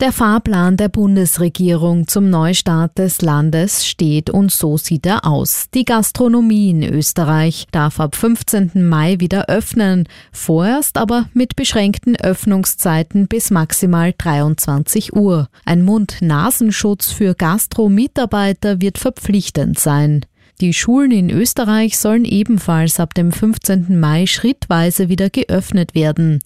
Der Fahrplan der Bundesregierung zum Neustart des Landes steht und so sieht er aus. Die Gastronomie in Österreich darf ab 15. Mai wieder öffnen, vorerst aber mit beschränkten Öffnungszeiten bis maximal 23 Uhr. Ein Mund-Nasenschutz für Gastro-Mitarbeiter wird verpflichtend sein. Die Schulen in Österreich sollen ebenfalls ab dem 15. Mai schrittweise wieder geöffnet werden.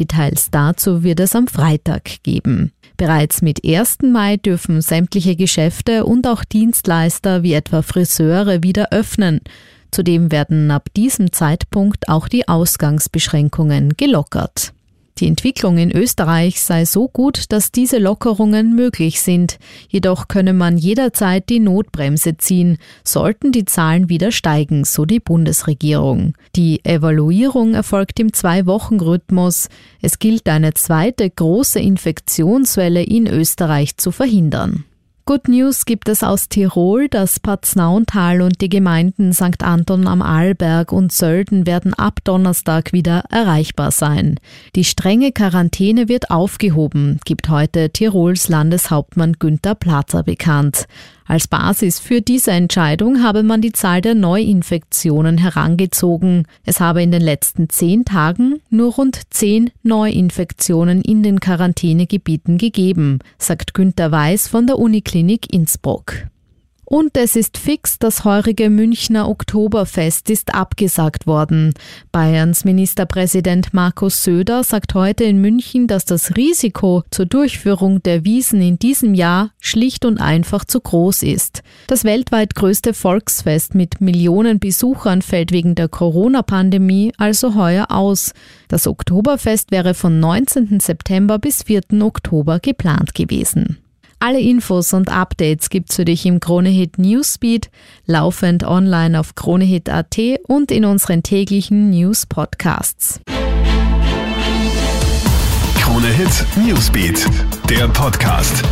Details dazu wird es am Freitag geben. Bereits mit 1. Mai dürfen sämtliche Geschäfte und auch Dienstleister wie etwa Friseure wieder öffnen. Zudem werden ab diesem Zeitpunkt auch die Ausgangsbeschränkungen gelockert. Die Entwicklung in Österreich sei so gut, dass diese Lockerungen möglich sind. Jedoch könne man jederzeit die Notbremse ziehen, sollten die Zahlen wieder steigen, so die Bundesregierung. Die Evaluierung erfolgt im Zwei-Wochen-Rhythmus. Es gilt eine zweite große Infektionswelle in Österreich zu verhindern. Good News gibt es aus Tirol. Das Paznauntal und die Gemeinden St. Anton am Arlberg und Sölden werden ab Donnerstag wieder erreichbar sein. Die strenge Quarantäne wird aufgehoben, gibt heute Tirols Landeshauptmann Günther Plazer bekannt. Als Basis für diese Entscheidung habe man die Zahl der Neuinfektionen herangezogen. Es habe in den letzten zehn Tagen nur rund zehn Neuinfektionen in den Quarantänegebieten gegeben, sagt Günter Weiß von der Uniklinik Innsbruck. Und es ist fix, das heurige Münchner Oktoberfest ist abgesagt worden. Bayerns Ministerpräsident Markus Söder sagt heute in München, dass das Risiko zur Durchführung der Wiesen in diesem Jahr schlicht und einfach zu groß ist. Das weltweit größte Volksfest mit Millionen Besuchern fällt wegen der Corona-Pandemie also heuer aus. Das Oktoberfest wäre von 19. September bis 4. Oktober geplant gewesen. Alle Infos und Updates gibt's für dich im Kronehit Newsbeat, laufend online auf kronehit.at und in unseren täglichen News Podcasts. Kronehit Newsbeat, der Podcast.